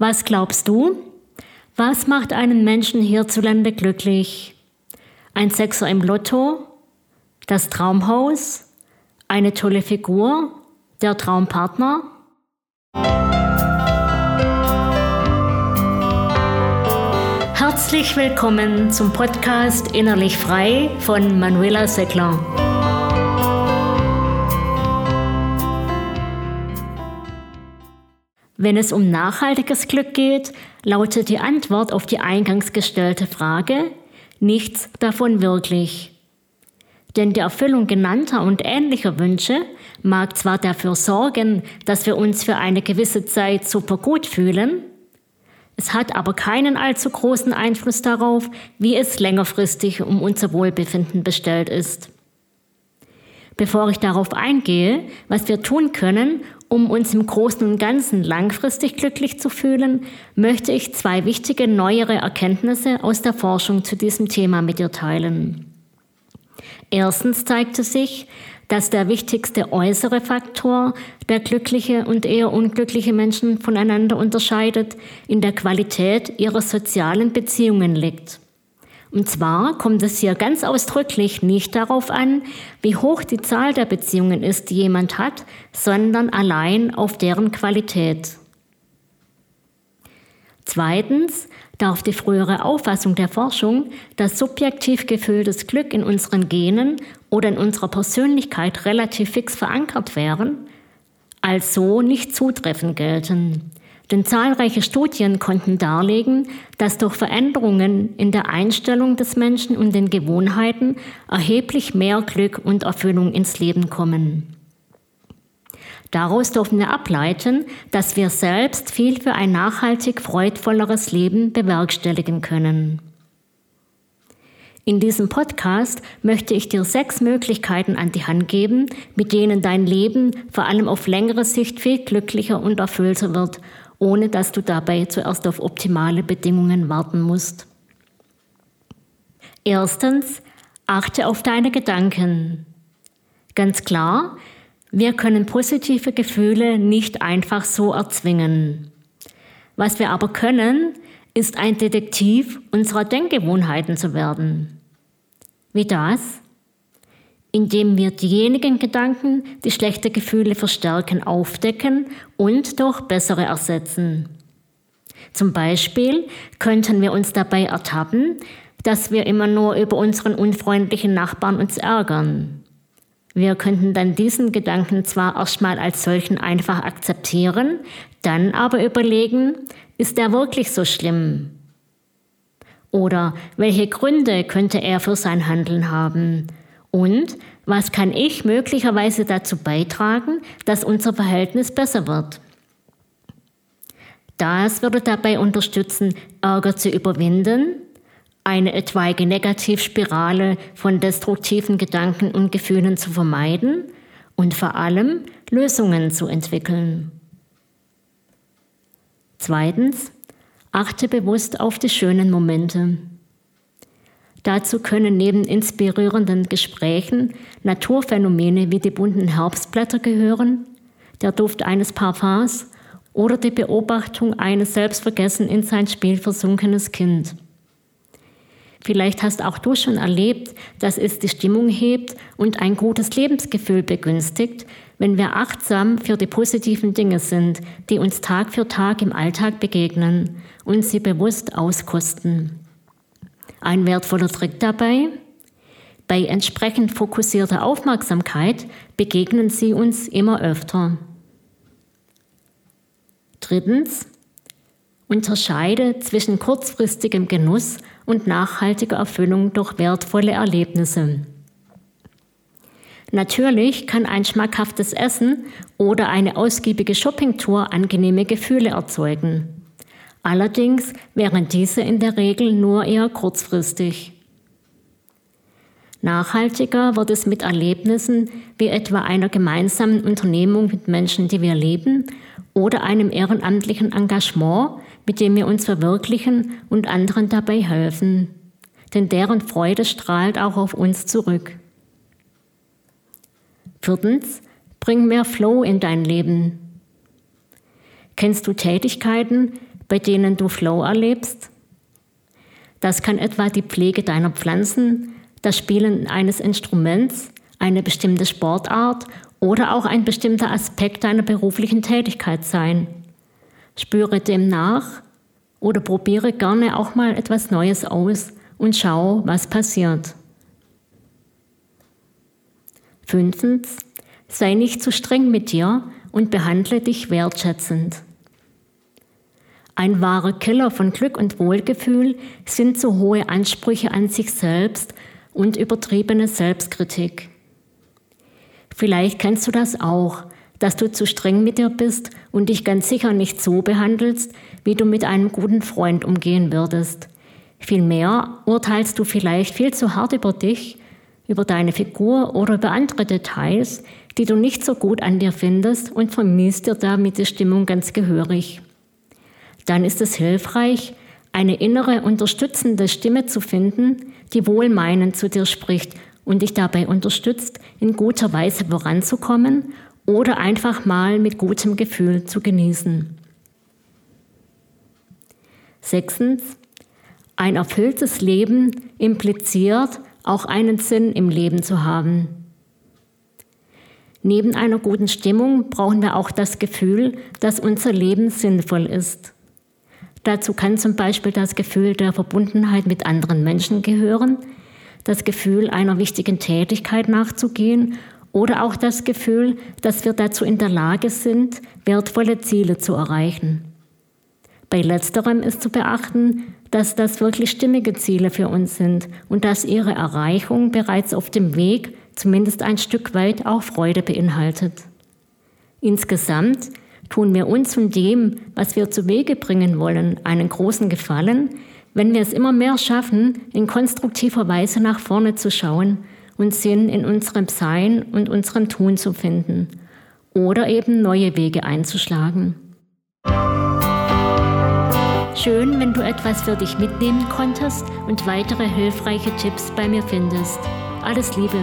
Was glaubst du? Was macht einen Menschen hierzulande glücklich? Ein Sechser im Lotto? Das Traumhaus? Eine tolle Figur? Der Traumpartner? Herzlich willkommen zum Podcast Innerlich Frei von Manuela Seckler. Wenn es um nachhaltiges Glück geht, lautet die Antwort auf die eingangs gestellte Frage nichts davon wirklich. Denn die Erfüllung genannter und ähnlicher Wünsche mag zwar dafür sorgen, dass wir uns für eine gewisse Zeit super gut fühlen, es hat aber keinen allzu großen Einfluss darauf, wie es längerfristig um unser Wohlbefinden bestellt ist. Bevor ich darauf eingehe, was wir tun können, um uns im Großen und Ganzen langfristig glücklich zu fühlen, möchte ich zwei wichtige neuere Erkenntnisse aus der Forschung zu diesem Thema mit dir teilen. Erstens zeigte sich, dass der wichtigste äußere Faktor, der glückliche und eher unglückliche Menschen voneinander unterscheidet, in der Qualität ihrer sozialen Beziehungen liegt. Und zwar kommt es hier ganz ausdrücklich nicht darauf an, wie hoch die Zahl der Beziehungen ist, die jemand hat, sondern allein auf deren Qualität. Zweitens darf die frühere Auffassung der Forschung, dass subjektiv gefühltes Glück in unseren Genen oder in unserer Persönlichkeit relativ fix verankert wären, als so nicht zutreffend gelten. Denn zahlreiche Studien konnten darlegen, dass durch Veränderungen in der Einstellung des Menschen und den Gewohnheiten erheblich mehr Glück und Erfüllung ins Leben kommen. Daraus dürfen wir ableiten, dass wir selbst viel für ein nachhaltig freudvolleres Leben bewerkstelligen können. In diesem Podcast möchte ich dir sechs Möglichkeiten an die Hand geben, mit denen dein Leben vor allem auf längere Sicht viel glücklicher und erfüllter wird ohne dass du dabei zuerst auf optimale Bedingungen warten musst. Erstens, achte auf deine Gedanken. Ganz klar, wir können positive Gefühle nicht einfach so erzwingen. Was wir aber können, ist ein Detektiv unserer Denkgewohnheiten zu werden. Wie das? Indem wir diejenigen Gedanken, die schlechte Gefühle verstärken, aufdecken und durch bessere ersetzen. Zum Beispiel könnten wir uns dabei ertappen, dass wir immer nur über unseren unfreundlichen Nachbarn uns ärgern. Wir könnten dann diesen Gedanken zwar erstmal als solchen einfach akzeptieren, dann aber überlegen, ist er wirklich so schlimm? Oder welche Gründe könnte er für sein Handeln haben? Und was kann ich möglicherweise dazu beitragen, dass unser Verhältnis besser wird? Das würde dabei unterstützen, Ärger zu überwinden, eine etwaige Negativspirale von destruktiven Gedanken und Gefühlen zu vermeiden und vor allem Lösungen zu entwickeln. Zweitens, achte bewusst auf die schönen Momente. Dazu können neben inspirierenden Gesprächen Naturphänomene wie die bunten Herbstblätter gehören, der Duft eines Parfums oder die Beobachtung eines selbstvergessen in sein Spiel versunkenes Kind. Vielleicht hast auch du schon erlebt, dass es die Stimmung hebt und ein gutes Lebensgefühl begünstigt, wenn wir achtsam für die positiven Dinge sind, die uns Tag für Tag im Alltag begegnen und sie bewusst auskosten. Ein wertvoller Trick dabei? Bei entsprechend fokussierter Aufmerksamkeit begegnen sie uns immer öfter. Drittens, unterscheide zwischen kurzfristigem Genuss und nachhaltiger Erfüllung durch wertvolle Erlebnisse. Natürlich kann ein schmackhaftes Essen oder eine ausgiebige Shoppingtour angenehme Gefühle erzeugen. Allerdings wären diese in der Regel nur eher kurzfristig. Nachhaltiger wird es mit Erlebnissen wie etwa einer gemeinsamen Unternehmung mit Menschen, die wir lieben, oder einem ehrenamtlichen Engagement, mit dem wir uns verwirklichen und anderen dabei helfen. Denn deren Freude strahlt auch auf uns zurück. Viertens, bring mehr Flow in dein Leben. Kennst du Tätigkeiten, bei denen du Flow erlebst? Das kann etwa die Pflege deiner Pflanzen, das Spielen eines Instruments, eine bestimmte Sportart oder auch ein bestimmter Aspekt deiner beruflichen Tätigkeit sein. Spüre dem nach oder probiere gerne auch mal etwas Neues aus und schau, was passiert. Fünftens, sei nicht zu streng mit dir und behandle dich wertschätzend. Ein wahrer Killer von Glück und Wohlgefühl sind so hohe Ansprüche an sich selbst und übertriebene Selbstkritik. Vielleicht kennst du das auch, dass du zu streng mit dir bist und dich ganz sicher nicht so behandelst, wie du mit einem guten Freund umgehen würdest. Vielmehr urteilst du vielleicht viel zu hart über dich, über deine Figur oder über andere Details, die du nicht so gut an dir findest und vermisst dir damit die Stimmung ganz gehörig. Dann ist es hilfreich, eine innere unterstützende Stimme zu finden, die wohlmeinend zu dir spricht und dich dabei unterstützt, in guter Weise voranzukommen oder einfach mal mit gutem Gefühl zu genießen. Sechstens, ein erfülltes Leben impliziert auch einen Sinn im Leben zu haben. Neben einer guten Stimmung brauchen wir auch das Gefühl, dass unser Leben sinnvoll ist. Dazu kann zum Beispiel das Gefühl der Verbundenheit mit anderen Menschen gehören, das Gefühl einer wichtigen Tätigkeit nachzugehen oder auch das Gefühl, dass wir dazu in der Lage sind, wertvolle Ziele zu erreichen. Bei letzterem ist zu beachten, dass das wirklich stimmige Ziele für uns sind und dass ihre Erreichung bereits auf dem Weg zumindest ein Stück weit auch Freude beinhaltet. Insgesamt tun wir uns und dem, was wir zu Wege bringen wollen, einen großen Gefallen, wenn wir es immer mehr schaffen, in konstruktiver Weise nach vorne zu schauen und Sinn in unserem Sein und unserem Tun zu finden oder eben neue Wege einzuschlagen. Schön, wenn du etwas für dich mitnehmen konntest und weitere hilfreiche Tipps bei mir findest. Alles Liebe!